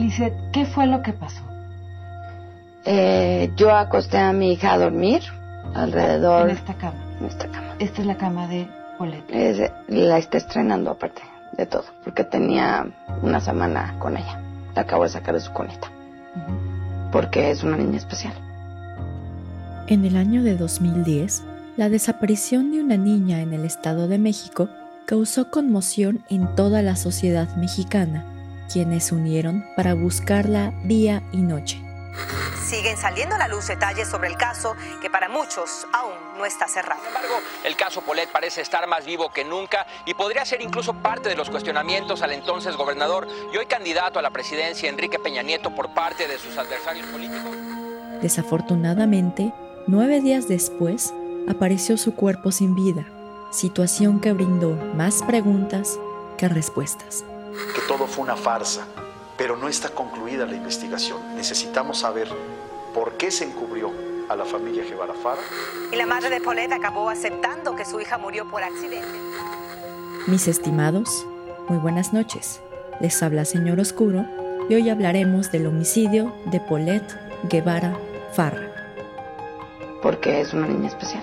Lizeth, ¿qué fue lo que pasó? Eh, yo acosté a mi hija a dormir alrededor. En esta cama. En esta cama. Esta es la cama de Paulette. Es- la está estrenando aparte de todo, porque tenía una semana con ella. La acabo de sacar de su conita, Ujú. porque es una niña especial. En el año de 2010, la desaparición de una niña en el Estado de México causó conmoción en toda la sociedad mexicana, quienes se unieron para buscarla día y noche. Siguen saliendo a la luz detalles sobre el caso que para muchos aún no está cerrado. Sin embargo, el caso Polet parece estar más vivo que nunca y podría ser incluso parte de los cuestionamientos al entonces gobernador y hoy candidato a la presidencia Enrique Peña Nieto por parte de sus adversarios políticos. Desafortunadamente, nueve días después, apareció su cuerpo sin vida, situación que brindó más preguntas que respuestas. Que todo fue una farsa, pero no está concluida la investigación. Necesitamos saber por qué se encubrió a la familia Guevara Fara. Y la madre de Paulette acabó aceptando que su hija murió por accidente. Mis estimados, muy buenas noches. Les habla Señor Oscuro y hoy hablaremos del homicidio de Paulette Guevara Farra. porque es una niña especial.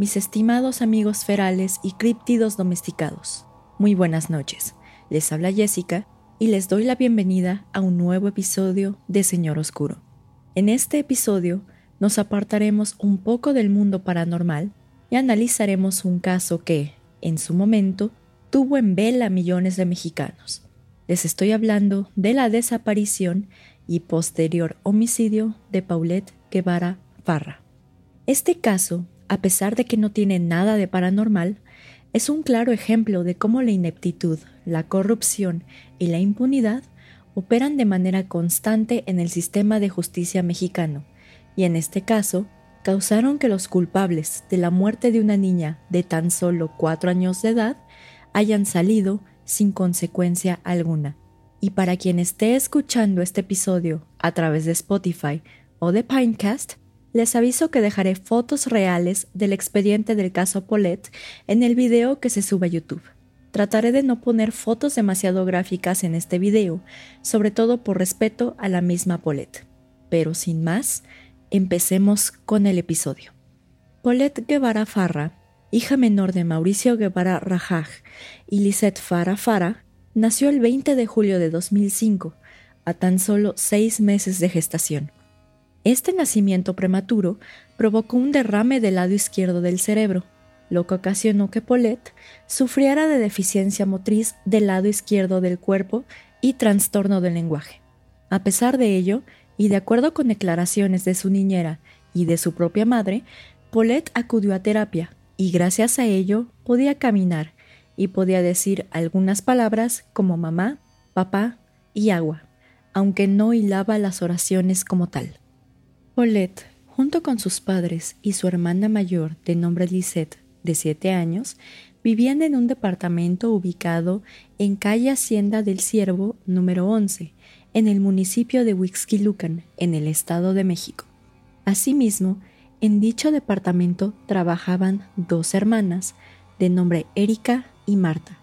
Mis estimados amigos ferales y críptidos domesticados, muy buenas noches. Les habla Jessica y les doy la bienvenida a un nuevo episodio de Señor Oscuro. En este episodio nos apartaremos un poco del mundo paranormal y analizaremos un caso que, en su momento, tuvo en vela a millones de mexicanos. Les estoy hablando de la desaparición y posterior homicidio de Paulette Guevara Farra. Este caso, a pesar de que no tiene nada de paranormal, es un claro ejemplo de cómo la ineptitud, la corrupción y la impunidad operan de manera constante en el sistema de justicia mexicano, y en este caso, causaron que los culpables de la muerte de una niña de tan solo cuatro años de edad hayan salido sin consecuencia alguna. Y para quien esté escuchando este episodio a través de Spotify o de Pinecast, les aviso que dejaré fotos reales del expediente del caso Paulette en el video que se sube a YouTube. Trataré de no poner fotos demasiado gráficas en este video, sobre todo por respeto a la misma Paulette. Pero sin más, empecemos con el episodio. Paulette Guevara Farra, hija menor de Mauricio Guevara Rajaj y Lisette Farra Farra, nació el 20 de julio de 2005, a tan solo seis meses de gestación. Este nacimiento prematuro provocó un derrame del lado izquierdo del cerebro, lo que ocasionó que Paulette sufriera de deficiencia motriz del lado izquierdo del cuerpo y trastorno del lenguaje. A pesar de ello, y de acuerdo con declaraciones de su niñera y de su propia madre, Paulette acudió a terapia y gracias a ello podía caminar y podía decir algunas palabras como mamá, papá y agua, aunque no hilaba las oraciones como tal. Paulette, junto con sus padres y su hermana mayor de nombre Lisette, de 7 años, vivían en un departamento ubicado en calle Hacienda del Ciervo número 11, en el municipio de Huixquilucan, en el Estado de México. Asimismo, en dicho departamento trabajaban dos hermanas, de nombre Erika y Marta,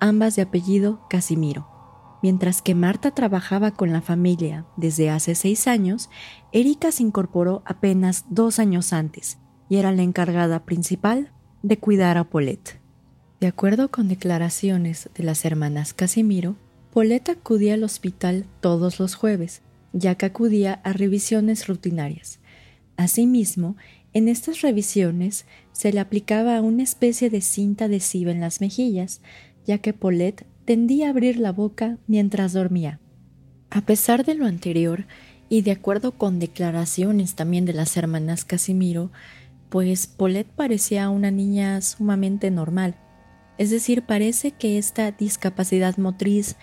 ambas de apellido Casimiro. Mientras que Marta trabajaba con la familia desde hace seis años, Erika se incorporó apenas dos años antes y era la encargada principal de cuidar a Paulette. De acuerdo con declaraciones de las hermanas Casimiro, Paulette acudía al hospital todos los jueves, ya que acudía a revisiones rutinarias. Asimismo, en estas revisiones se le aplicaba una especie de cinta adhesiva en las mejillas, ya que Paulette tendía a abrir la boca mientras dormía. A pesar de lo anterior, Y de acuerdo con declaraciones también de las hermanas Casimiro, pues Paulette parecía una niña sumamente normal. Es decir, parece que esta discapacidad motriz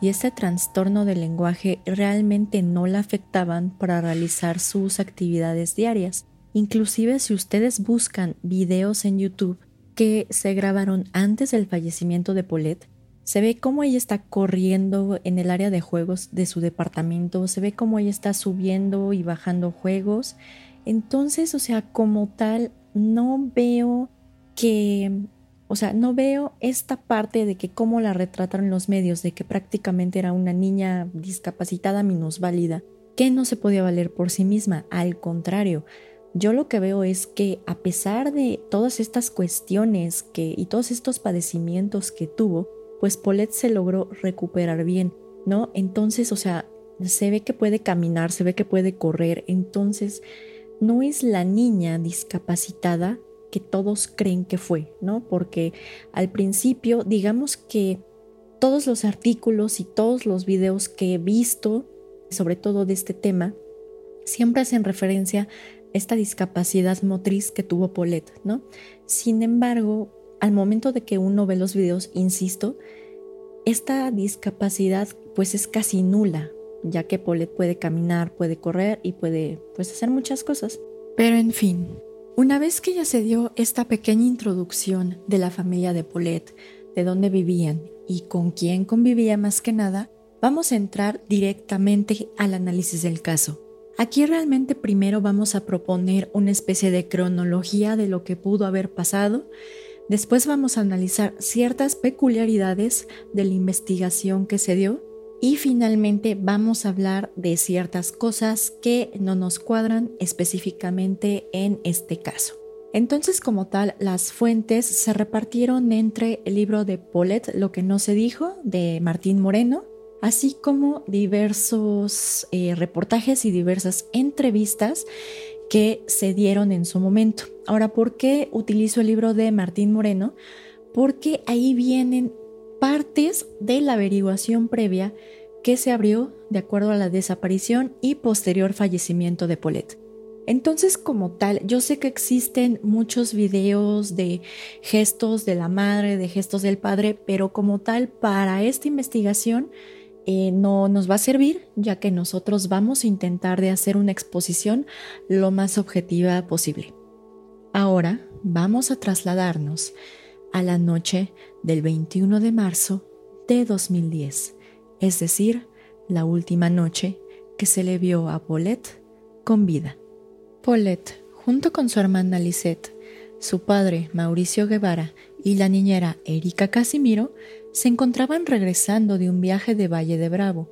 y este trastorno del lenguaje realmente no la afectaban para realizar sus actividades diarias. Inclusive si ustedes buscan videos en YouTube que se grabaron antes del fallecimiento de Paulette, se ve cómo ella está corriendo en el área de juegos de su departamento, se ve cómo ella está subiendo y bajando juegos. Entonces, o sea, como tal, no veo que, o sea, no veo esta parte de que cómo la retrataron los medios, de que prácticamente era una niña discapacitada minusválida, que no se podía valer por sí misma. Al contrario, yo lo que veo es que a pesar de todas estas cuestiones que, y todos estos padecimientos que tuvo, pues Paulette se logró recuperar bien, ¿no? Entonces, o sea, se ve que puede caminar, se ve que puede correr, entonces no es la niña discapacitada que todos creen que fue, ¿no? Porque al principio, digamos que todos los artículos y todos los videos que he visto, sobre todo de este tema, siempre hacen referencia a esta discapacidad motriz que tuvo Paulette, ¿no? Sin embargo, al momento de que uno ve los videos, insisto, esta discapacidad pues es casi nula, ya que Paulette puede caminar, puede correr y puede pues hacer muchas cosas. Pero en fin, una vez que ya se dio esta pequeña introducción de la familia de Paulette, de dónde vivían y con quién convivía más que nada, vamos a entrar directamente al análisis del caso. Aquí realmente primero vamos a proponer una especie de cronología de lo que pudo haber pasado Después vamos a analizar ciertas peculiaridades de la investigación que se dio y finalmente vamos a hablar de ciertas cosas que no nos cuadran específicamente en este caso. Entonces, como tal, las fuentes se repartieron entre el libro de Paulette, Lo que no se dijo, de Martín Moreno, así como diversos eh, reportajes y diversas entrevistas que se dieron en su momento. Ahora, ¿por qué utilizo el libro de Martín Moreno? Porque ahí vienen partes de la averiguación previa que se abrió de acuerdo a la desaparición y posterior fallecimiento de Paulette. Entonces, como tal, yo sé que existen muchos videos de gestos de la madre, de gestos del padre, pero como tal, para esta investigación eh, no nos va a servir, ya que nosotros vamos a intentar de hacer una exposición lo más objetiva posible. Ahora vamos a trasladarnos a la noche del 21 de marzo de 2010, es decir, la última noche que se le vio a Paulette con vida. Paulette, junto con su hermana Lisette, su padre Mauricio Guevara y la niñera Erika Casimiro, se encontraban regresando de un viaje de Valle de Bravo.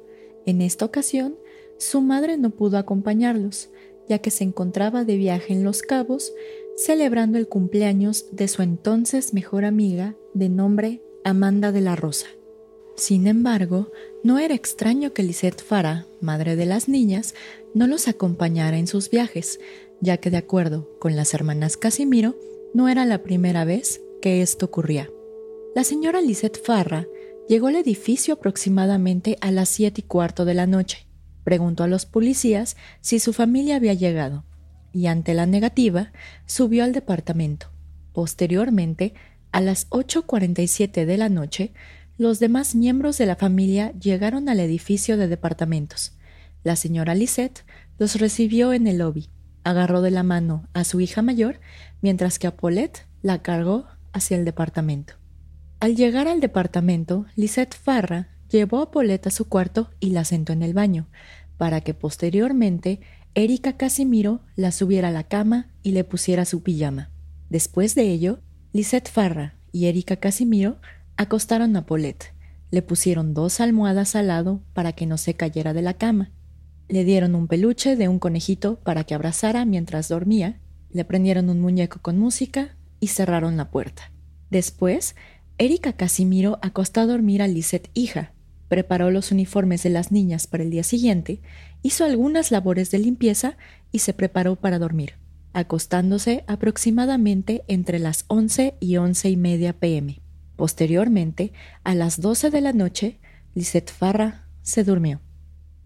En esta ocasión, su madre no pudo acompañarlos, ya que se encontraba de viaje en Los Cabos, celebrando el cumpleaños de su entonces mejor amiga, de nombre Amanda de la Rosa. Sin embargo, no era extraño que Lisette Farah, madre de las niñas, no los acompañara en sus viajes, ya que de acuerdo con las hermanas Casimiro, no era la primera vez que esto ocurría. La señora Lisette Farra llegó al edificio aproximadamente a las siete y cuarto de la noche. Preguntó a los policías si su familia había llegado y ante la negativa subió al departamento. Posteriormente, a las 8.47 de la noche, los demás miembros de la familia llegaron al edificio de departamentos. La señora Lisette los recibió en el lobby, agarró de la mano a su hija mayor, mientras que Paulette la cargó hacia el departamento. Al llegar al departamento, Lisette Farra llevó a Paulette a su cuarto y la sentó en el baño, para que posteriormente Erika Casimiro la subiera a la cama y le pusiera su pijama. Después de ello, Lisette Farra y Erika Casimiro acostaron a Paulette, le pusieron dos almohadas al lado para que no se cayera de la cama, le dieron un peluche de un conejito para que abrazara mientras dormía, le prendieron un muñeco con música y cerraron la puerta. Después Erika Casimiro acostó a dormir a Lisette hija, preparó los uniformes de las niñas para el día siguiente, hizo algunas labores de limpieza y se preparó para dormir, acostándose aproximadamente entre las once y once y media pm. Posteriormente, a las doce de la noche, Lisette Farra se durmió.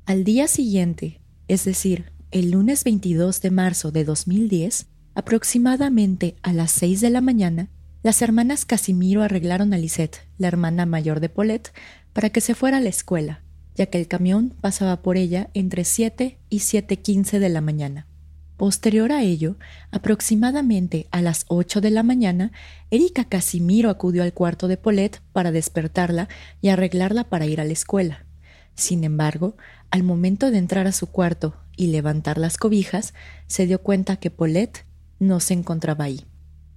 Al día siguiente, es decir, el lunes 22 de marzo de 2010, aproximadamente a las 6 de la mañana, las hermanas Casimiro arreglaron a Lisette, la hermana mayor de Paulette, para que se fuera a la escuela, ya que el camión pasaba por ella entre 7 y 7.15 de la mañana. Posterior a ello, aproximadamente a las 8 de la mañana, Erika Casimiro acudió al cuarto de Paulette para despertarla y arreglarla para ir a la escuela. Sin embargo, al momento de entrar a su cuarto y levantar las cobijas, se dio cuenta que Paulette no se encontraba ahí.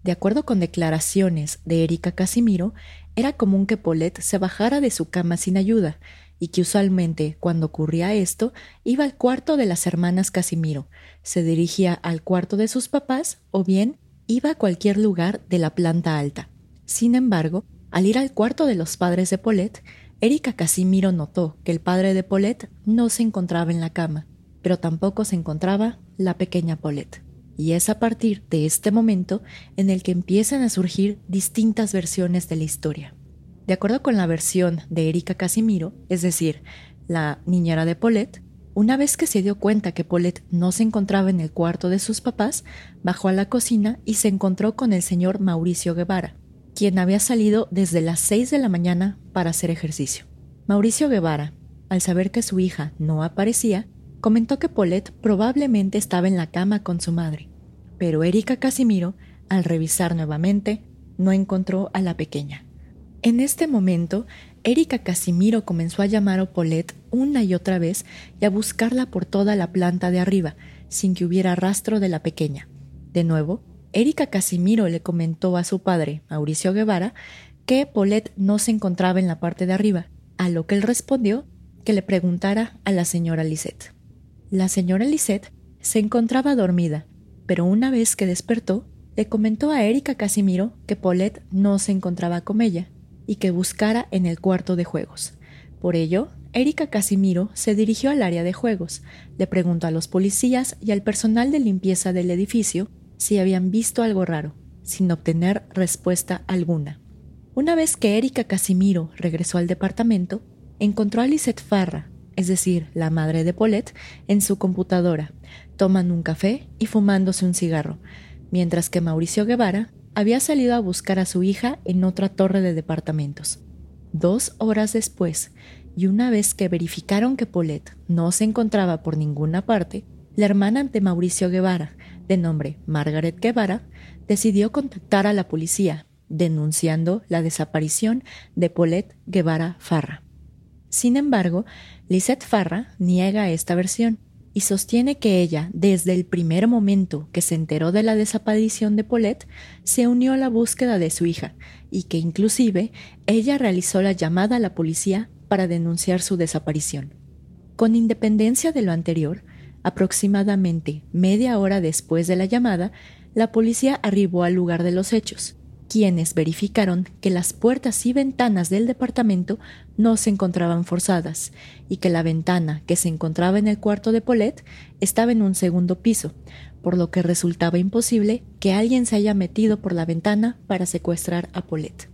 De acuerdo con declaraciones de Erika Casimiro, era común que Paulette se bajara de su cama sin ayuda y que usualmente, cuando ocurría esto, iba al cuarto de las hermanas Casimiro, se dirigía al cuarto de sus papás o bien iba a cualquier lugar de la planta alta. Sin embargo, al ir al cuarto de los padres de Paulette, Erika Casimiro notó que el padre de Paulette no se encontraba en la cama, pero tampoco se encontraba la pequeña Paulette y es a partir de este momento en el que empiezan a surgir distintas versiones de la historia. De acuerdo con la versión de Erika Casimiro, es decir, la niñera de Paulette, una vez que se dio cuenta que Paulette no se encontraba en el cuarto de sus papás, bajó a la cocina y se encontró con el señor Mauricio Guevara, quien había salido desde las seis de la mañana para hacer ejercicio. Mauricio Guevara, al saber que su hija no aparecía, comentó que Paulette probablemente estaba en la cama con su madre, pero Erika Casimiro, al revisar nuevamente, no encontró a la pequeña. En este momento, Erika Casimiro comenzó a llamar a Paulette una y otra vez y a buscarla por toda la planta de arriba, sin que hubiera rastro de la pequeña. De nuevo, Erika Casimiro le comentó a su padre, Mauricio Guevara, que Paulette no se encontraba en la parte de arriba, a lo que él respondió que le preguntara a la señora Lisette. La señora Lisette se encontraba dormida, pero una vez que despertó, le comentó a Erika Casimiro que Paulette no se encontraba con ella y que buscara en el cuarto de juegos. Por ello, Erika Casimiro se dirigió al área de juegos, le preguntó a los policías y al personal de limpieza del edificio si habían visto algo raro, sin obtener respuesta alguna. Una vez que Erika Casimiro regresó al departamento, encontró a Lisette Farra, es decir, la madre de Paulette, en su computadora, tomando un café y fumándose un cigarro, mientras que Mauricio Guevara había salido a buscar a su hija en otra torre de departamentos. Dos horas después, y una vez que verificaron que Paulette no se encontraba por ninguna parte, la hermana de Mauricio Guevara, de nombre Margaret Guevara, decidió contactar a la policía, denunciando la desaparición de Paulette Guevara Farra. Sin embargo, Lisette Farra niega esta versión y sostiene que ella, desde el primer momento que se enteró de la desaparición de Paulette, se unió a la búsqueda de su hija y que inclusive ella realizó la llamada a la policía para denunciar su desaparición. Con independencia de lo anterior, aproximadamente media hora después de la llamada, la policía arribó al lugar de los hechos quienes verificaron que las puertas y ventanas del departamento no se encontraban forzadas y que la ventana que se encontraba en el cuarto de Paulette estaba en un segundo piso, por lo que resultaba imposible que alguien se haya metido por la ventana para secuestrar a Paulette.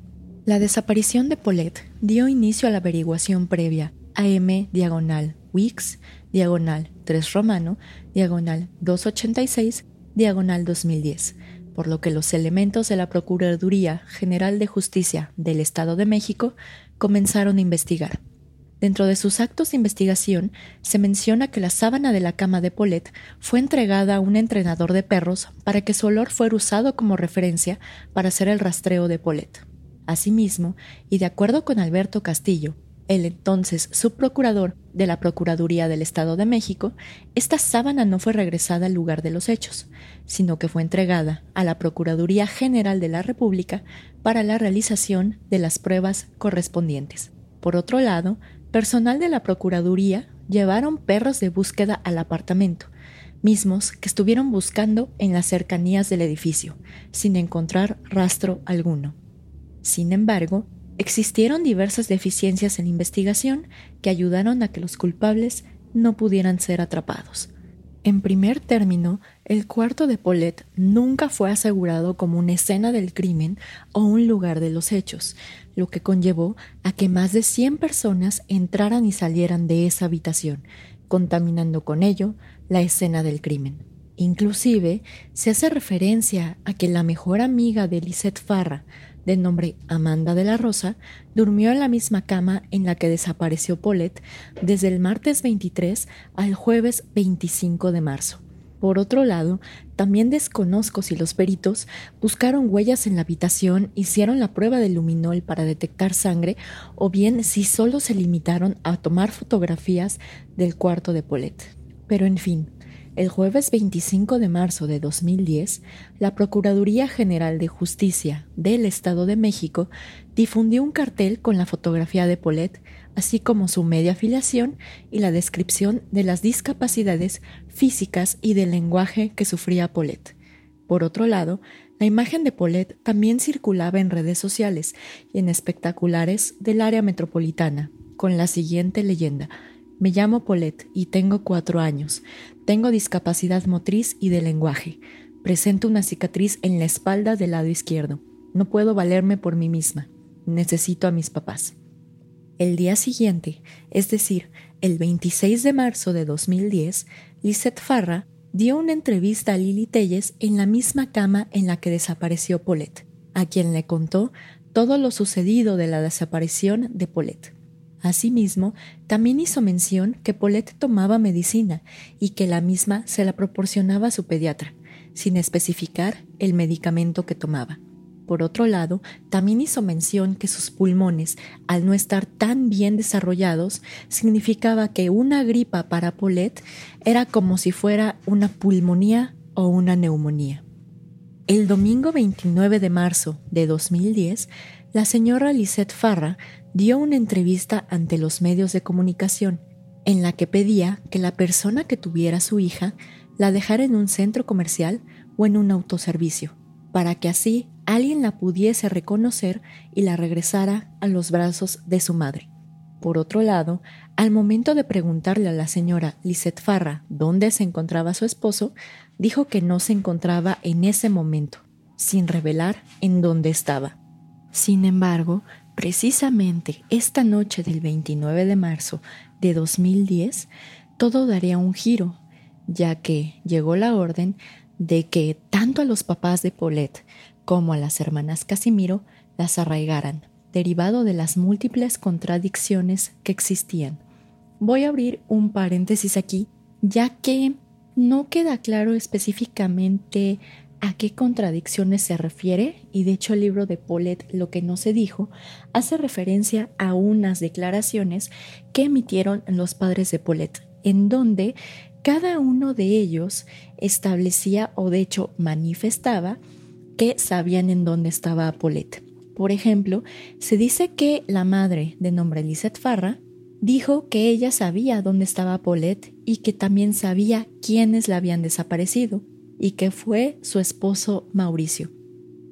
La desaparición de Paulette dio inicio a la averiguación previa AM diagonal Wix diagonal 3 romano diagonal 286 diagonal 2010 por lo que los elementos de la Procuraduría General de Justicia del Estado de México comenzaron a investigar. Dentro de sus actos de investigación se menciona que la sábana de la cama de Paulette fue entregada a un entrenador de perros para que su olor fuera usado como referencia para hacer el rastreo de Paulette. Asimismo, y de acuerdo con Alberto Castillo, el entonces subprocurador de la Procuraduría del Estado de México, esta sábana no fue regresada al lugar de los hechos, sino que fue entregada a la Procuraduría General de la República para la realización de las pruebas correspondientes. Por otro lado, personal de la Procuraduría llevaron perros de búsqueda al apartamento, mismos que estuvieron buscando en las cercanías del edificio, sin encontrar rastro alguno. Sin embargo, Existieron diversas deficiencias en la investigación que ayudaron a que los culpables no pudieran ser atrapados. En primer término, el cuarto de Paulette nunca fue asegurado como una escena del crimen o un lugar de los hechos, lo que conllevó a que más de 100 personas entraran y salieran de esa habitación, contaminando con ello la escena del crimen. Inclusive se hace referencia a que la mejor amiga de Lisette Farra, de nombre Amanda de la Rosa, durmió en la misma cama en la que desapareció Paulette desde el martes 23 al jueves 25 de marzo. Por otro lado, también desconozco si los peritos buscaron huellas en la habitación, hicieron la prueba de luminol para detectar sangre o bien si solo se limitaron a tomar fotografías del cuarto de Paulette. Pero en fin, el jueves 25 de marzo de 2010, la Procuraduría General de Justicia del Estado de México difundió un cartel con la fotografía de Paulette, así como su media afiliación y la descripción de las discapacidades físicas y del lenguaje que sufría Paulette. Por otro lado, la imagen de Paulette también circulaba en redes sociales y en espectaculares del área metropolitana, con la siguiente leyenda me llamo Paulette y tengo cuatro años. Tengo discapacidad motriz y de lenguaje. Presento una cicatriz en la espalda del lado izquierdo. No puedo valerme por mí misma. Necesito a mis papás. El día siguiente, es decir, el 26 de marzo de 2010, Lisette Farra dio una entrevista a Lili Telles en la misma cama en la que desapareció Paulette, a quien le contó todo lo sucedido de la desaparición de Paulette. Asimismo, también hizo mención que Paulette tomaba medicina y que la misma se la proporcionaba a su pediatra, sin especificar el medicamento que tomaba. Por otro lado, también hizo mención que sus pulmones, al no estar tan bien desarrollados, significaba que una gripa para Paulette era como si fuera una pulmonía o una neumonía. El domingo 29 de marzo de 2010, la señora Lisette Farra dio una entrevista ante los medios de comunicación en la que pedía que la persona que tuviera su hija la dejara en un centro comercial o en un autoservicio, para que así alguien la pudiese reconocer y la regresara a los brazos de su madre. Por otro lado, al momento de preguntarle a la señora Lisette Farra dónde se encontraba su esposo, dijo que no se encontraba en ese momento, sin revelar en dónde estaba. Sin embargo, Precisamente esta noche del 29 de marzo de 2010, todo daría un giro, ya que llegó la orden de que tanto a los papás de Paulette como a las hermanas Casimiro las arraigaran, derivado de las múltiples contradicciones que existían. Voy a abrir un paréntesis aquí, ya que no queda claro específicamente a qué contradicciones se refiere, y de hecho el libro de Paulette, Lo que no se dijo, hace referencia a unas declaraciones que emitieron los padres de Paulette, en donde cada uno de ellos establecía o de hecho manifestaba que sabían en dónde estaba Paulette. Por ejemplo, se dice que la madre, de nombre Lisette Farra, dijo que ella sabía dónde estaba Paulette y que también sabía quiénes la habían desaparecido, y que fue su esposo Mauricio.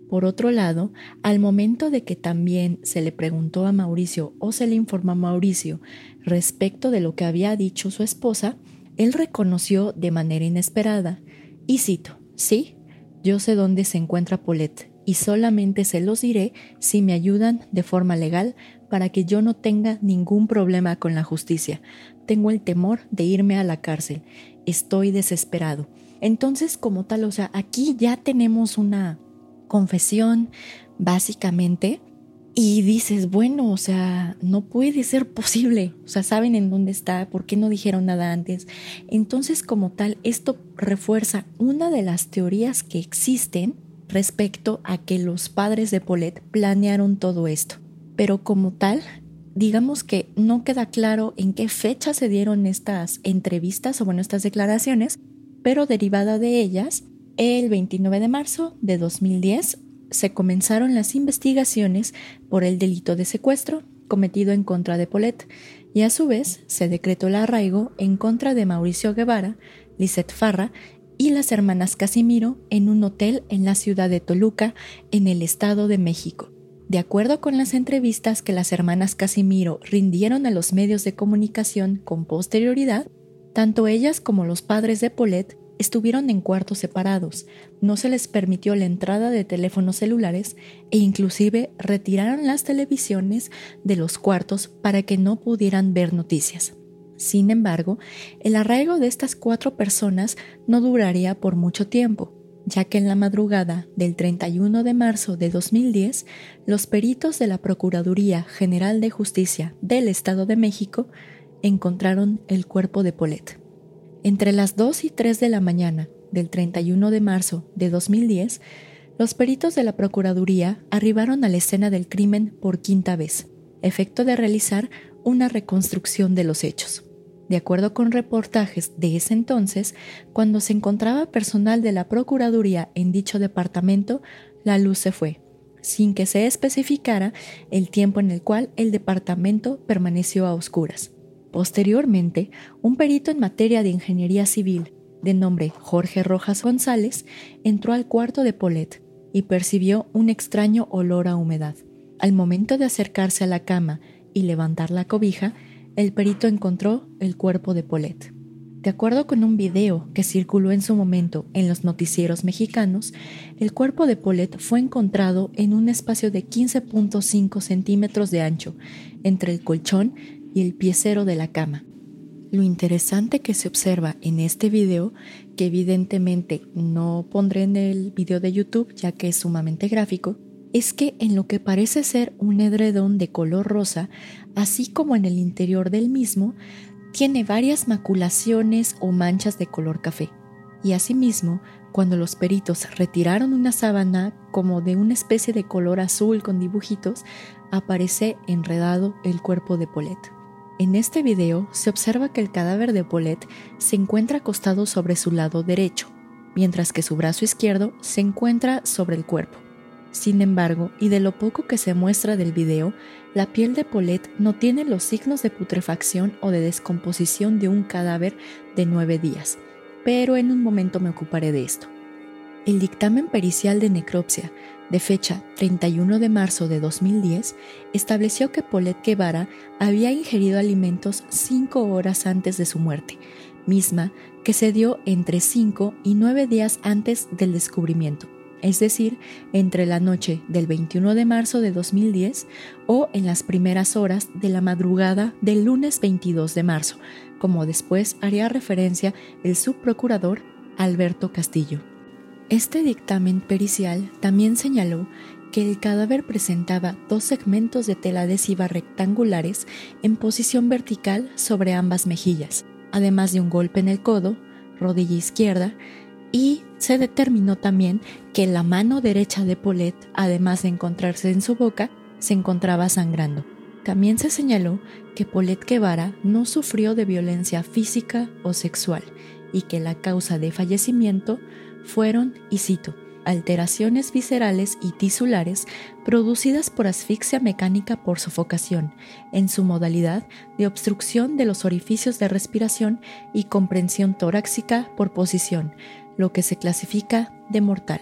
Por otro lado, al momento de que también se le preguntó a Mauricio o se le informó a Mauricio respecto de lo que había dicho su esposa, él reconoció de manera inesperada, y cito, sí, yo sé dónde se encuentra Paulette, y solamente se los diré si me ayudan de forma legal para que yo no tenga ningún problema con la justicia. Tengo el temor de irme a la cárcel. Estoy desesperado. Entonces, como tal, o sea, aquí ya tenemos una confesión, básicamente, y dices, bueno, o sea, no puede ser posible. O sea, saben en dónde está, por qué no dijeron nada antes. Entonces, como tal, esto refuerza una de las teorías que existen respecto a que los padres de Paulette planearon todo esto. Pero como tal, digamos que no queda claro en qué fecha se dieron estas entrevistas o bueno, estas declaraciones, pero derivada de ellas, el 29 de marzo de 2010 se comenzaron las investigaciones por el delito de secuestro cometido en contra de Polet y a su vez se decretó el arraigo en contra de Mauricio Guevara, Lisette Farra y las hermanas Casimiro en un hotel en la ciudad de Toluca, en el Estado de México. De acuerdo con las entrevistas que las hermanas Casimiro rindieron a los medios de comunicación con posterioridad, tanto ellas como los padres de Paulette estuvieron en cuartos separados, no se les permitió la entrada de teléfonos celulares e inclusive retiraron las televisiones de los cuartos para que no pudieran ver noticias. Sin embargo, el arraigo de estas cuatro personas no duraría por mucho tiempo, ya que en la madrugada del 31 de marzo de 2010, los peritos de la Procuraduría General de Justicia del Estado de México encontraron el cuerpo de Polet. Entre las 2 y 3 de la mañana del 31 de marzo de 2010, los peritos de la Procuraduría arribaron a la escena del crimen por quinta vez, efecto de realizar una reconstrucción de los hechos. De acuerdo con reportajes de ese entonces, cuando se encontraba personal de la Procuraduría en dicho departamento, la luz se fue, sin que se especificara el tiempo en el cual el departamento permaneció a oscuras. Posteriormente, un perito en materia de ingeniería civil, de nombre Jorge Rojas González, entró al cuarto de Polet y percibió un extraño olor a humedad. Al momento de acercarse a la cama y levantar la cobija, el perito encontró el cuerpo de Polet. De acuerdo con un video que circuló en su momento en los noticieros mexicanos, el cuerpo de Polet fue encontrado en un espacio de 15.5 centímetros de ancho entre el colchón y el piecero de la cama. Lo interesante que se observa en este video, que evidentemente no pondré en el video de YouTube ya que es sumamente gráfico, es que en lo que parece ser un edredón de color rosa, así como en el interior del mismo, tiene varias maculaciones o manchas de color café. Y asimismo, cuando los peritos retiraron una sábana como de una especie de color azul con dibujitos, aparece enredado el cuerpo de Polet. En este video se observa que el cadáver de Polet se encuentra acostado sobre su lado derecho, mientras que su brazo izquierdo se encuentra sobre el cuerpo. Sin embargo, y de lo poco que se muestra del video, la piel de Paulette no tiene los signos de putrefacción o de descomposición de un cadáver de nueve días, pero en un momento me ocuparé de esto. El dictamen pericial de necropsia, de fecha 31 de marzo de 2010, estableció que Paulette Guevara había ingerido alimentos cinco horas antes de su muerte, misma que se dio entre cinco y nueve días antes del descubrimiento es decir, entre la noche del 21 de marzo de 2010 o en las primeras horas de la madrugada del lunes 22 de marzo, como después haría referencia el subprocurador Alberto Castillo. Este dictamen pericial también señaló que el cadáver presentaba dos segmentos de tela adhesiva rectangulares en posición vertical sobre ambas mejillas, además de un golpe en el codo, rodilla izquierda, y se determinó también que la mano derecha de Paulette, además de encontrarse en su boca, se encontraba sangrando. También se señaló que Paulette Guevara no sufrió de violencia física o sexual y que la causa de fallecimiento fueron, y cito, alteraciones viscerales y tisulares producidas por asfixia mecánica por sofocación, en su modalidad de obstrucción de los orificios de respiración y comprensión torácica por posición, lo que se clasifica de mortal.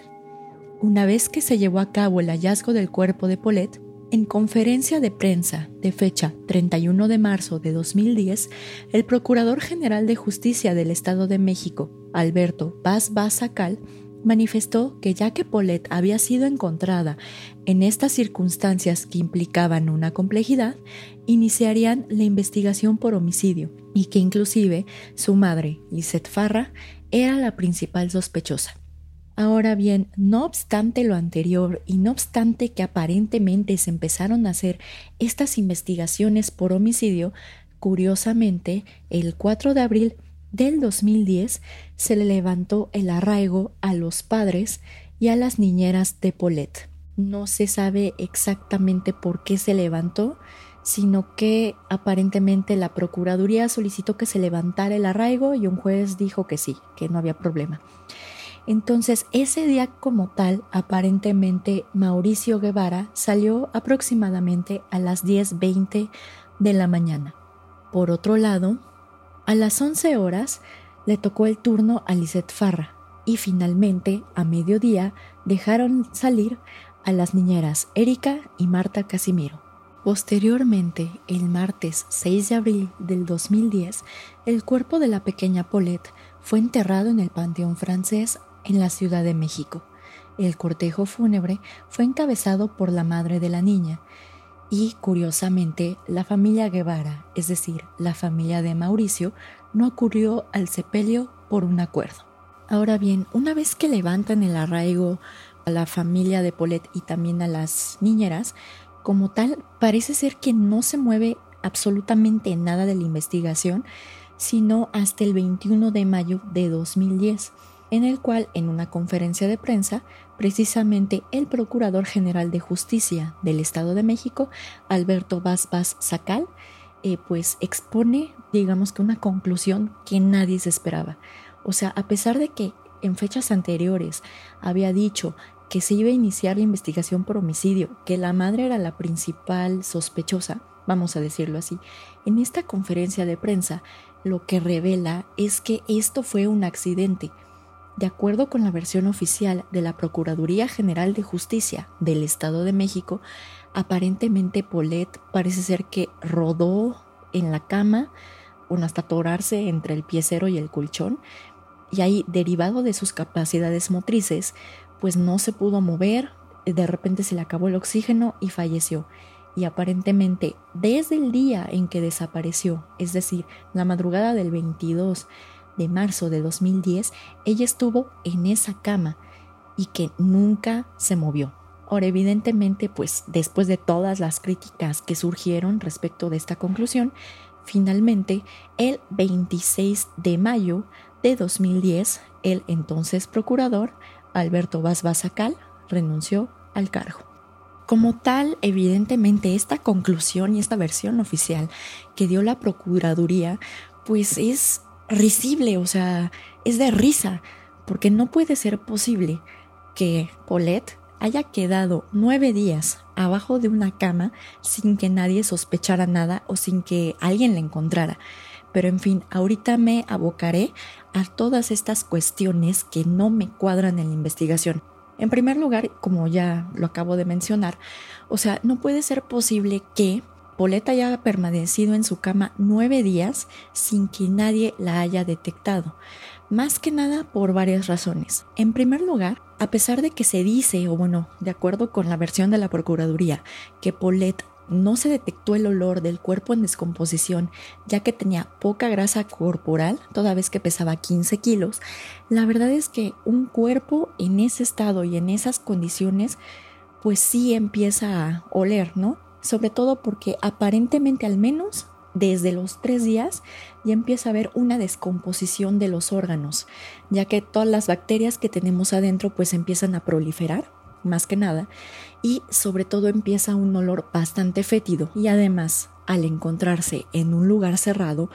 Una vez que se llevó a cabo el hallazgo del cuerpo de Polet, en conferencia de prensa de fecha 31 de marzo de 2010, el Procurador General de Justicia del Estado de México, Alberto Paz Bazacal, manifestó que ya que Polet había sido encontrada en estas circunstancias que implicaban una complejidad, iniciarían la investigación por homicidio y que inclusive su madre, Lisette Farra, era la principal sospechosa. Ahora bien, no obstante lo anterior y no obstante que aparentemente se empezaron a hacer estas investigaciones por homicidio, curiosamente, el 4 de abril del 2010 se le levantó el arraigo a los padres y a las niñeras de Polet. No se sabe exactamente por qué se levantó, sino que aparentemente la Procuraduría solicitó que se levantara el arraigo y un juez dijo que sí, que no había problema. Entonces, ese día como tal, aparentemente Mauricio Guevara salió aproximadamente a las 10.20 de la mañana. Por otro lado, a las 11 horas le tocó el turno a Lisette Farra y finalmente, a mediodía, dejaron salir a las niñeras Erika y Marta Casimiro. Posteriormente, el martes 6 de abril del 2010, el cuerpo de la pequeña Paulette fue enterrado en el Panteón francés en la Ciudad de México. El cortejo fúnebre fue encabezado por la madre de la niña Y curiosamente, la familia Guevara, es decir, la familia de Mauricio, no ocurrió al sepelio por un acuerdo. Ahora bien, una vez que levantan el arraigo a la familia de Polet y también a las niñeras, como tal, parece ser que no se mueve absolutamente nada de la investigación, sino hasta el 21 de mayo de 2010, en el cual, en una conferencia de prensa, precisamente el Procurador General de Justicia del Estado de México, Alberto Vaz Vaz Sacal, eh, pues expone, digamos que una conclusión que nadie se esperaba. O sea, a pesar de que en fechas anteriores había dicho que se iba a iniciar la investigación por homicidio, que la madre era la principal sospechosa, vamos a decirlo así, en esta conferencia de prensa lo que revela es que esto fue un accidente. De acuerdo con la versión oficial de la Procuraduría General de Justicia del Estado de México, aparentemente Polet parece ser que rodó en la cama, o hasta atorarse entre el piecero y el colchón, y ahí, derivado de sus capacidades motrices, pues no se pudo mover, de repente se le acabó el oxígeno y falleció. Y aparentemente desde el día en que desapareció, es decir, la madrugada del 22 de marzo de 2010, ella estuvo en esa cama y que nunca se movió. Ahora, evidentemente, pues después de todas las críticas que surgieron respecto de esta conclusión, finalmente, el 26 de mayo de 2010, el entonces procurador Alberto Vaz Basacal renunció al cargo. Como tal, evidentemente esta conclusión y esta versión oficial que dio la Procuraduría, pues es risible, o sea, es de risa, porque no puede ser posible que Paulette haya quedado nueve días abajo de una cama sin que nadie sospechara nada o sin que alguien la encontrara. Pero en fin, ahorita me abocaré a todas estas cuestiones que no me cuadran en la investigación. En primer lugar, como ya lo acabo de mencionar, o sea, no puede ser posible que Poleta haya permanecido en su cama nueve días sin que nadie la haya detectado. Más que nada por varias razones. En primer lugar, a pesar de que se dice, o bueno, de acuerdo con la versión de la Procuraduría, que Polet no se detectó el olor del cuerpo en descomposición, ya que tenía poca grasa corporal, toda vez que pesaba 15 kilos, la verdad es que un cuerpo en ese estado y en esas condiciones, pues sí empieza a oler, ¿no? Sobre todo porque aparentemente al menos desde los tres días ya empieza a haber una descomposición de los órganos, ya que todas las bacterias que tenemos adentro pues empiezan a proliferar más que nada, y sobre todo empieza un olor bastante fétido y además al encontrarse en un lugar cerrado,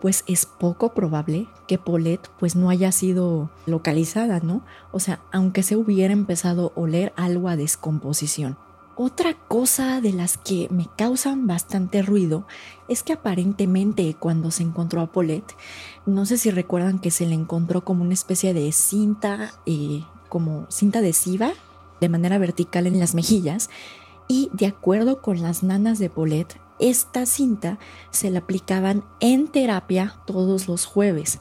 pues es poco probable que Paulette pues no haya sido localizada, ¿no? O sea, aunque se hubiera empezado a oler algo a descomposición. Otra cosa de las que me causan bastante ruido es que aparentemente cuando se encontró a Paulette, no sé si recuerdan que se le encontró como una especie de cinta, eh, como cinta adhesiva de manera vertical en las mejillas y de acuerdo con las nanas de Paulette, esta cinta se la aplicaban en terapia todos los jueves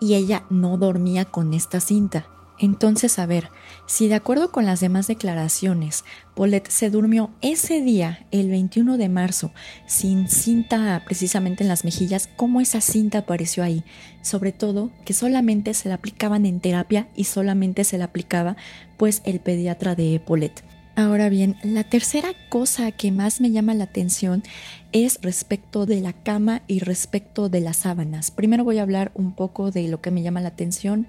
y ella no dormía con esta cinta. Entonces, a ver, si de acuerdo con las demás declaraciones, Paulette se durmió ese día, el 21 de marzo, sin cinta precisamente en las mejillas, ¿cómo esa cinta apareció ahí? Sobre todo que solamente se la aplicaban en terapia y solamente se la aplicaba pues el pediatra de Paulette. Ahora bien, la tercera cosa que más me llama la atención es respecto de la cama y respecto de las sábanas. Primero voy a hablar un poco de lo que me llama la atención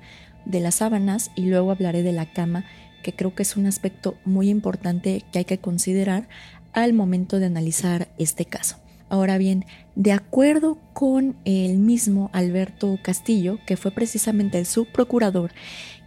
de las sábanas y luego hablaré de la cama, que creo que es un aspecto muy importante que hay que considerar al momento de analizar este caso. Ahora bien, de acuerdo con el mismo Alberto Castillo, que fue precisamente el subprocurador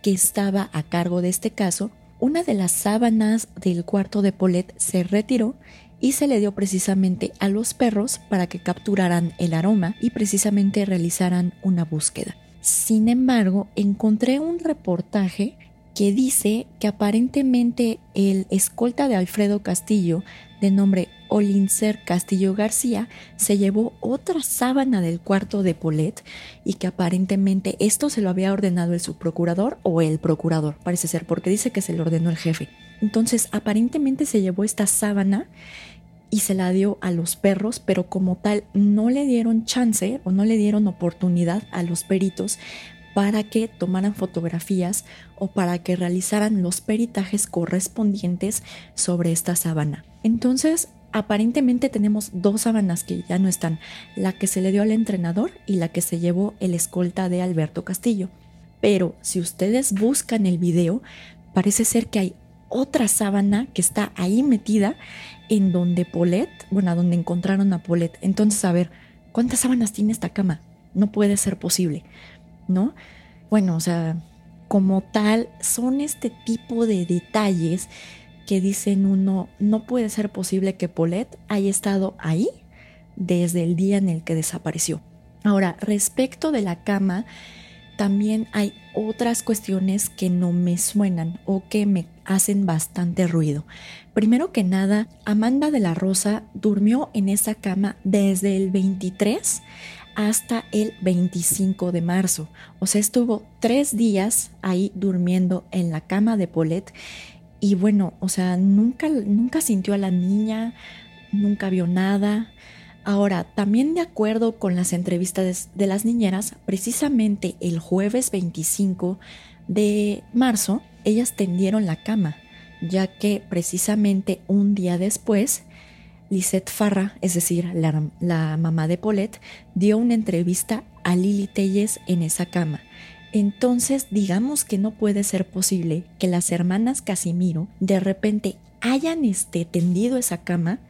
que estaba a cargo de este caso, una de las sábanas del cuarto de Polet se retiró y se le dio precisamente a los perros para que capturaran el aroma y precisamente realizaran una búsqueda. Sin embargo, encontré un reportaje que dice que aparentemente el escolta de Alfredo Castillo, de nombre Olincer Castillo García, se llevó otra sábana del cuarto de Polet y que aparentemente esto se lo había ordenado el subprocurador o el procurador, parece ser, porque dice que se lo ordenó el jefe. Entonces, aparentemente se llevó esta sábana y se la dio a los perros, pero como tal no le dieron chance o no le dieron oportunidad a los peritos para que tomaran fotografías o para que realizaran los peritajes correspondientes sobre esta sábana. Entonces, aparentemente tenemos dos sábanas que ya no están, la que se le dio al entrenador y la que se llevó el escolta de Alberto Castillo. Pero si ustedes buscan el video, parece ser que hay otra sábana que está ahí metida en donde Polet, bueno, donde encontraron a Polet. Entonces, a ver, ¿cuántas sábanas tiene esta cama? No puede ser posible, ¿no? Bueno, o sea, como tal, son este tipo de detalles que dicen uno, no puede ser posible que Polet haya estado ahí desde el día en el que desapareció. Ahora, respecto de la cama, también hay otras cuestiones que no me suenan o que me hacen bastante ruido. Primero que nada, Amanda de la Rosa durmió en esa cama desde el 23 hasta el 25 de marzo. O sea, estuvo tres días ahí durmiendo en la cama de Paulette y bueno, o sea, nunca, nunca sintió a la niña, nunca vio nada. Ahora, también de acuerdo con las entrevistas de las niñeras, precisamente el jueves 25 de marzo, ellas tendieron la cama, ya que precisamente un día después, Lisette Farra, es decir, la, mamá de Paulette, dio una entrevista a Lili Telles en esa cama. Entonces, digamos que no puede ser posible que las hermanas Casimiro de repente hayan este, tendido esa cama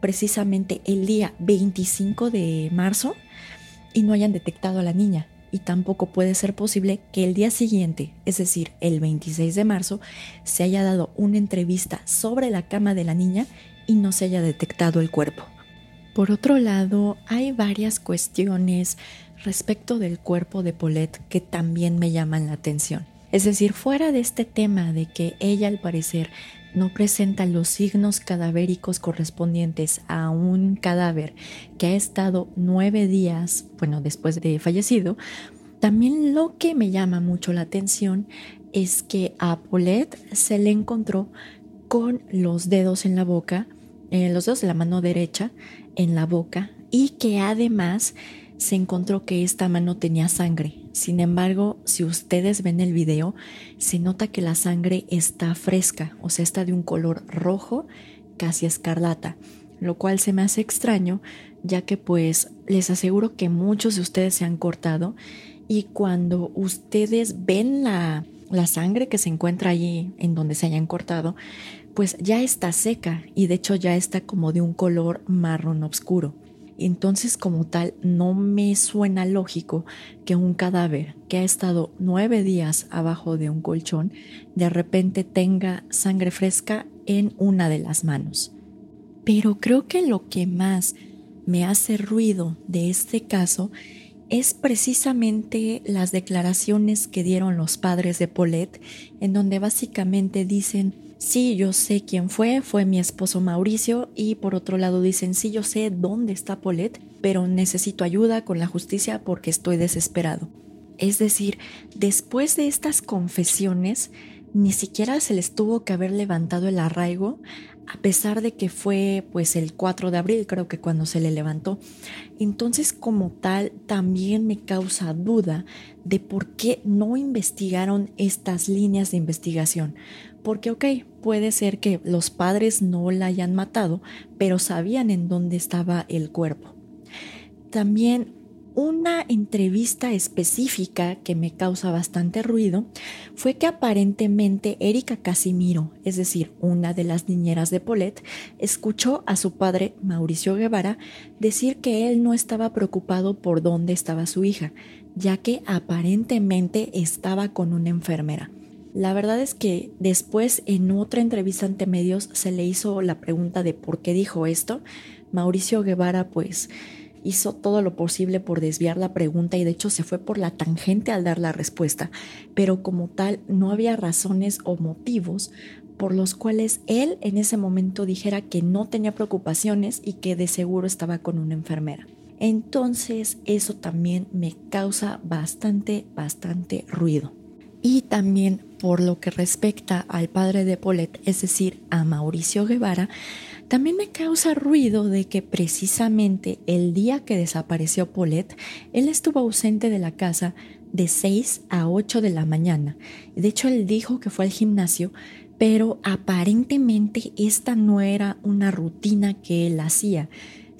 precisamente el día 25 de marzo y no hayan detectado a la niña. Y tampoco puede ser posible que el día siguiente, es decir, el 26 de marzo, se haya dado una entrevista sobre la cama de la niña y no se haya detectado el cuerpo. Por otro lado, hay varias cuestiones respecto del cuerpo de Paulette que también me llaman la atención. Es decir, fuera de este tema de que ella al parecer no presenta los signos cadavéricos correspondientes a un cadáver que ha estado nueve días, bueno, después de fallecido, también lo que me llama mucho la atención es que a Paulette se le encontró con los dedos en la boca, eh, los dedos de la mano derecha en la boca y que además se encontró que esta mano tenía sangre. Sin embargo, si ustedes ven el video, se nota que la sangre está fresca, o sea, está de un color rojo, casi escarlata, lo cual se me hace extraño, ya que pues les aseguro que muchos de ustedes se han cortado y cuando ustedes ven la, la sangre que se encuentra allí en donde se hayan cortado, pues ya está seca y de hecho ya está como de un color marrón oscuro. Entonces, como tal, no me suena lógico que un cadáver que ha estado nueve días abajo de un colchón de repente tenga sangre fresca en una de las manos. Pero creo que lo que más me hace ruido de este caso es precisamente las declaraciones que dieron los padres de Paulette, en donde básicamente dicen sí, yo sé quién fue, fue mi esposo Mauricio y por otro lado dicen, sí, yo sé dónde está Paulette, pero necesito ayuda con la justicia porque estoy desesperado. Es decir, después de estas confesiones, ni siquiera se les tuvo que haber levantado el arraigo, a pesar de que fue pues el 4 de abril creo que cuando se le levantó. Entonces como tal también me causa duda de por qué no investigaron estas líneas de investigación. Porque, ok, puede ser que los padres no la hayan matado, pero sabían en dónde estaba el cuerpo. También una entrevista específica que me causa bastante ruido fue que aparentemente Erika Casimiro, es decir, una de las niñeras de Paulette, escuchó a su padre, Mauricio Guevara, decir que él no estaba preocupado por dónde estaba su hija, ya que aparentemente estaba con una enfermera. La verdad es que después en otra entrevista ante medios se le hizo la pregunta de por qué dijo esto. Mauricio Guevara pues hizo todo lo posible por desviar la pregunta y de hecho se fue por la tangente al dar la respuesta, pero como tal no había razones o motivos por los cuales él en ese momento dijera que no tenía preocupaciones y que de seguro estaba con una enfermera. Entonces eso también me causa bastante, bastante ruido. Y también por lo que respecta al padre de Paulette, es decir, a Mauricio Guevara, también me causa ruido de que precisamente el día que desapareció Paulette, él estuvo ausente de la casa de 6 a 8 de la mañana. De hecho, él dijo que fue al gimnasio, pero aparentemente esta no era una rutina que él hacía,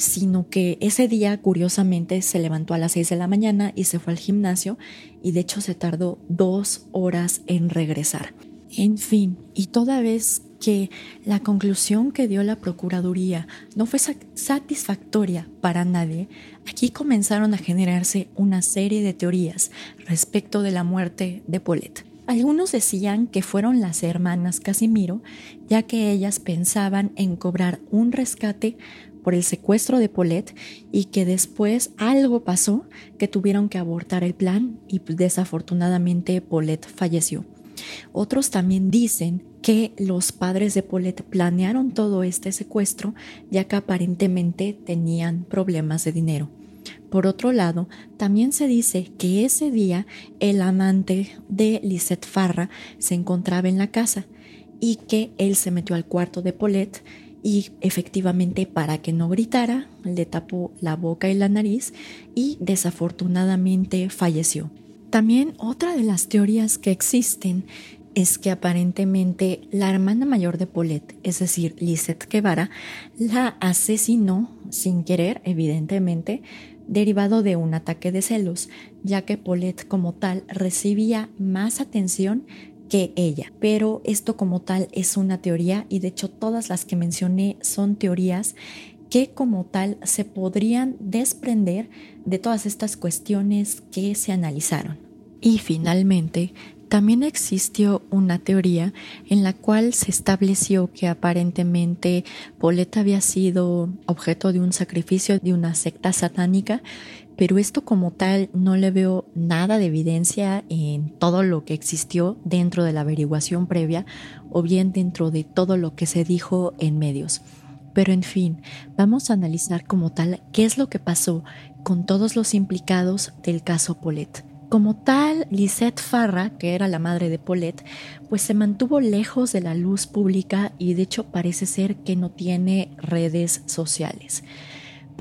sino que ese día curiosamente se levantó a las 6 de la mañana y se fue al gimnasio y de hecho se tardó dos horas en regresar. En fin, y toda vez que la conclusión que dio la Procuraduría no fue satisfactoria para nadie, aquí comenzaron a generarse una serie de teorías respecto de la muerte de Paulette. Algunos decían que fueron las hermanas Casimiro, ya que ellas pensaban en cobrar un rescate por el secuestro de Paulette y que después algo pasó que tuvieron que abortar el plan y desafortunadamente Paulette falleció. Otros también dicen que los padres de Paulette planearon todo este secuestro ya que aparentemente tenían problemas de dinero. Por otro lado, también se dice que ese día el amante de Lisette Farra se encontraba en la casa y que él se metió al cuarto de Paulette y efectivamente para que no gritara le tapó la boca y la nariz y desafortunadamente falleció. También otra de las teorías que existen es que aparentemente la hermana mayor de Paulette, es decir, Lisette Guevara, la asesinó sin querer, evidentemente, derivado de un ataque de celos, ya que Paulette como tal recibía más atención que ella. Pero esto como tal es una teoría y de hecho todas las que mencioné son teorías que como tal se podrían desprender de todas estas cuestiones que se analizaron. Y finalmente, también existió una teoría en la cual se estableció que aparentemente Paulette había sido objeto de un sacrificio de una secta satánica, pero esto como tal no le veo nada de evidencia en todo lo que existió dentro de la averiguación previa o bien dentro de todo lo que se dijo en medios. Pero en fin, vamos a analizar como tal qué es lo que pasó con todos los implicados del caso Paulette. Como tal, Lisette Farra, que era la madre de Paulette, pues se mantuvo lejos de la luz pública y de hecho parece ser que no tiene redes sociales.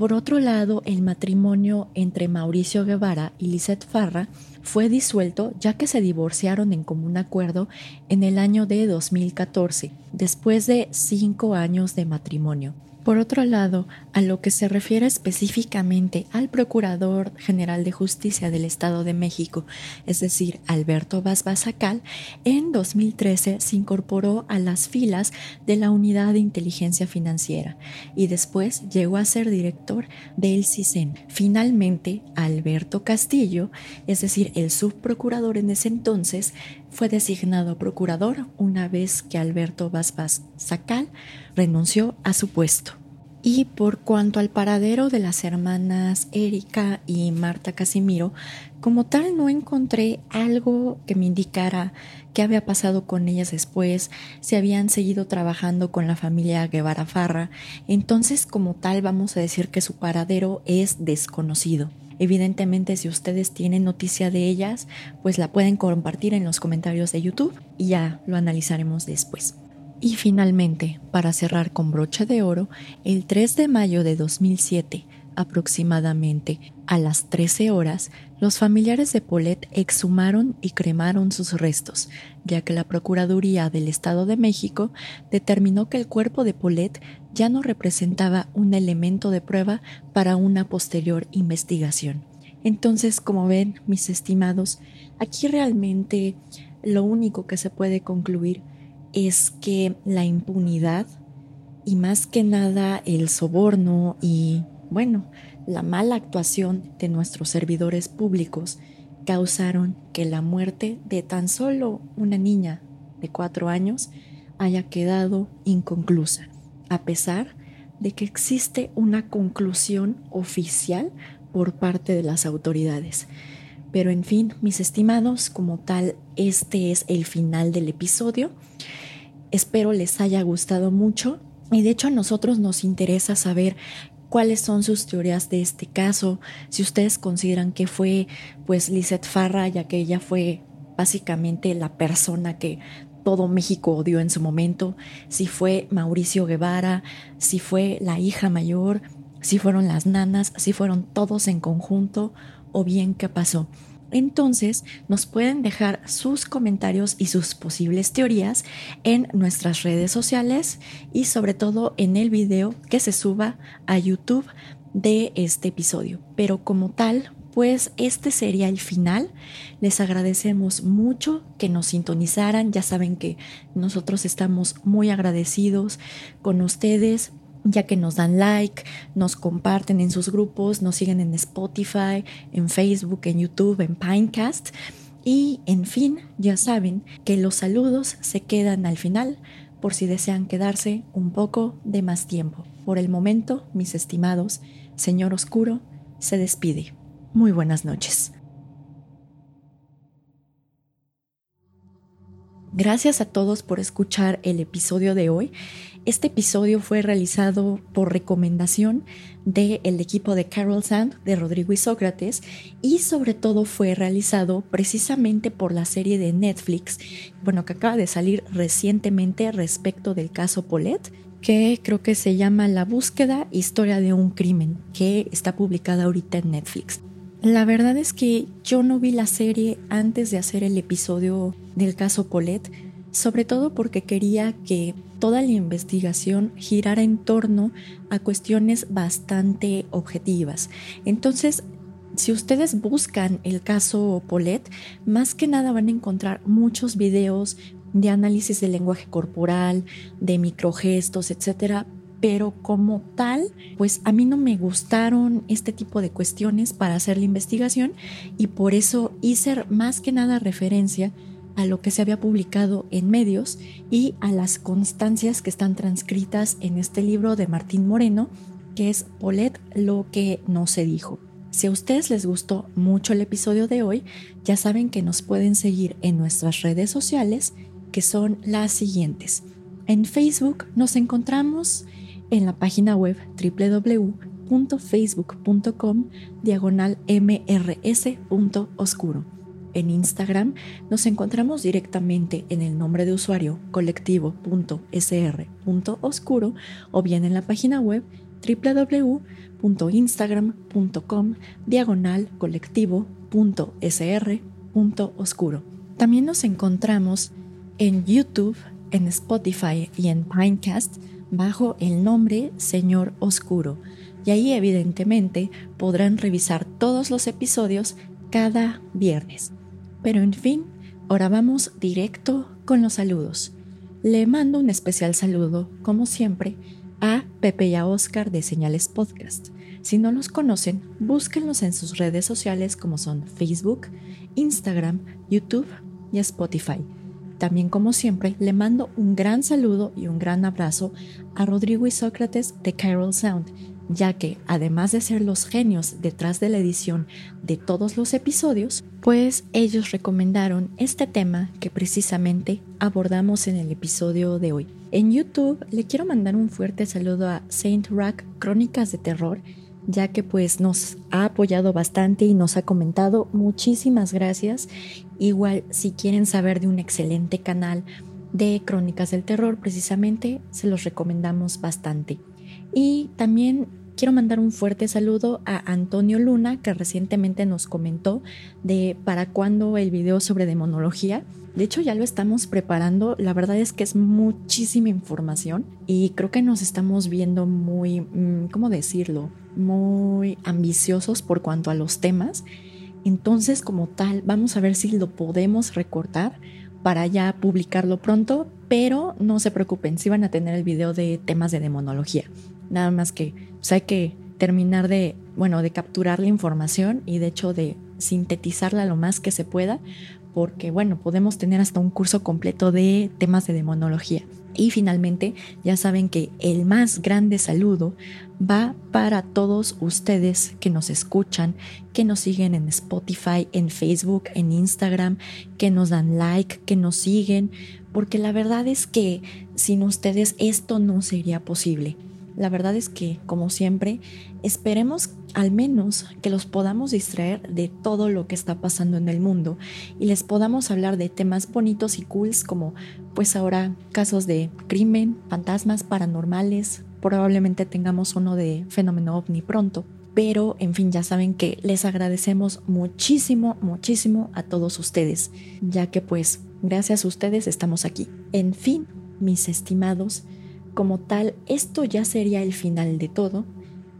Por otro lado, el matrimonio entre Mauricio Guevara y Lisette Farra fue disuelto ya que se divorciaron en común acuerdo en el año de 2014, después de cinco años de matrimonio. Por otro lado, a lo que se refiere específicamente al Procurador General de Justicia del Estado de México, es decir, Alberto Vaz en 2013 se incorporó a las filas de la Unidad de Inteligencia Financiera y después llegó a ser director del CISEN. Finalmente, Alberto Castillo, es decir, el subprocurador en ese entonces, fue designado procurador una vez que Alberto Vaz Sacal renunció a su puesto. Y por cuanto al paradero de las hermanas Erika y Marta Casimiro, como tal no encontré algo que me indicara qué había pasado con ellas después, si habían seguido trabajando con la familia Guevara Farra, entonces como tal vamos a decir que su paradero es desconocido. Evidentemente, si ustedes tienen noticia de ellas, pues la pueden compartir en los comentarios de YouTube y ya lo analizaremos después. Y finalmente, para cerrar con broche de oro, el 3 de mayo de 2007, aproximadamente a las 13 horas, los familiares de Paulette exhumaron y cremaron sus restos, ya que la Procuraduría del Estado de México determinó que el cuerpo de Paulette ya no representaba un elemento de prueba para una posterior investigación. Entonces, como ven, mis estimados, aquí realmente lo único que se puede concluir es que la impunidad y más que nada el soborno y, bueno, la mala actuación de nuestros servidores públicos causaron que la muerte de tan solo una niña de cuatro años haya quedado inconclusa a pesar de que existe una conclusión oficial por parte de las autoridades. Pero en fin, mis estimados, como tal, este es el final del episodio. Espero les haya gustado mucho y de hecho a nosotros nos interesa saber cuáles son sus teorías de este caso, si ustedes consideran que fue pues Lisette Farra, ya que ella fue básicamente la persona que todo México odió en su momento, si fue Mauricio Guevara, si fue la hija mayor, si fueron las nanas, si fueron todos en conjunto o bien qué pasó. Entonces nos pueden dejar sus comentarios y sus posibles teorías en nuestras redes sociales y sobre todo en el video que se suba a YouTube de este episodio. Pero como tal, pues este sería el final. Les agradecemos mucho que nos sintonizaran. Ya saben que nosotros estamos muy agradecidos con ustedes ya que nos dan like, nos comparten en sus grupos, nos siguen en Spotify, en Facebook, en YouTube, en Pinecast. Y en fin, ya saben que los saludos se quedan al final por si desean quedarse un poco de más tiempo. Por el momento, mis estimados, Señor Oscuro se despide. Muy buenas noches. Gracias a todos por escuchar el episodio de hoy. Este episodio fue realizado por recomendación del equipo de Carol Sand, de Rodrigo y Sócrates, y sobre todo fue realizado precisamente por la serie de Netflix, bueno, que acaba de salir recientemente respecto del caso Paulette, que creo que se llama La búsqueda, historia de un crimen, que está publicada ahorita en Netflix. La verdad es que yo no vi la serie antes de hacer el episodio del caso Paulette, sobre todo porque quería que toda la investigación girara en torno a cuestiones bastante objetivas. Entonces, si ustedes buscan el caso Paulette, más que nada van a encontrar muchos videos de análisis del lenguaje corporal, de microgestos, etcétera, pero como tal, pues a mí no me gustaron este tipo de cuestiones para hacer la investigación y por eso hice más que nada referencia a lo que se había publicado en medios y a las constancias que están transcritas en este libro de Martín Moreno, que es Polet lo que no se dijo. Si a ustedes les gustó mucho el episodio de hoy, ya saben que nos pueden seguir en nuestras redes sociales, que son las siguientes. En Facebook nos encontramos en la página web www.facebook.com diagonal mrs.oscuro. En Instagram nos encontramos directamente en el nombre de usuario colectivo.sr.oscuro o bien en la página web www.instagram.com diagonal colectivo.sr.oscuro. También nos encontramos en YouTube, en Spotify y en Pinecast bajo el nombre Señor Oscuro y ahí evidentemente podrán revisar todos los episodios cada viernes. Pero en fin, ahora vamos directo con los saludos. Le mando un especial saludo, como siempre, a Pepe y a Oscar de Señales Podcast. Si no los conocen, búsquenlos en sus redes sociales como son Facebook, Instagram, YouTube y Spotify. También, como siempre, le mando un gran saludo y un gran abrazo a Rodrigo y Sócrates de Carol Sound, ya que, además de ser los genios detrás de la edición de todos los episodios, pues ellos recomendaron este tema que precisamente abordamos en el episodio de hoy. En YouTube le quiero mandar un fuerte saludo a Saint Rack Crónicas de Terror, ya que pues nos ha apoyado bastante y nos ha comentado. Muchísimas gracias. Igual si quieren saber de un excelente canal de Crónicas del Terror, precisamente se los recomendamos bastante. Y también quiero mandar un fuerte saludo a Antonio Luna, que recientemente nos comentó de para cuándo el video sobre demonología. De hecho, ya lo estamos preparando. La verdad es que es muchísima información y creo que nos estamos viendo muy, mm, ¿cómo decirlo? Muy ambiciosos por cuanto a los temas. Entonces, como tal, vamos a ver si lo podemos recortar para ya publicarlo pronto, pero no se preocupen, si van a tener el video de temas de demonología. Nada más que pues, hay que terminar de, bueno, de capturar la información y de hecho de sintetizarla lo más que se pueda porque bueno, podemos tener hasta un curso completo de temas de demonología. Y finalmente, ya saben que el más grande saludo va para todos ustedes que nos escuchan, que nos siguen en Spotify, en Facebook, en Instagram, que nos dan like, que nos siguen, porque la verdad es que sin ustedes esto no sería posible. La verdad es que, como siempre, esperemos al menos que los podamos distraer de todo lo que está pasando en el mundo y les podamos hablar de temas bonitos y cools como pues ahora casos de crimen, fantasmas paranormales, probablemente tengamos uno de fenómeno ovni pronto. Pero, en fin, ya saben que les agradecemos muchísimo, muchísimo a todos ustedes, ya que pues gracias a ustedes estamos aquí. En fin, mis estimados, como tal, esto ya sería el final de todo.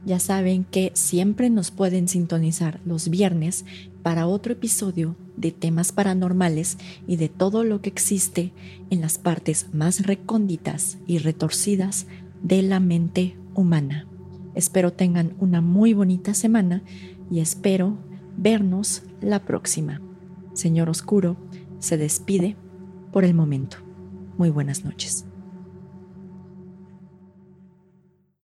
Ya saben que siempre nos pueden sintonizar los viernes para otro episodio de temas paranormales y de todo lo que existe en las partes más recónditas y retorcidas de la mente humana. Espero tengan una muy bonita semana y espero vernos la próxima. Señor Oscuro se despide por el momento. Muy buenas noches.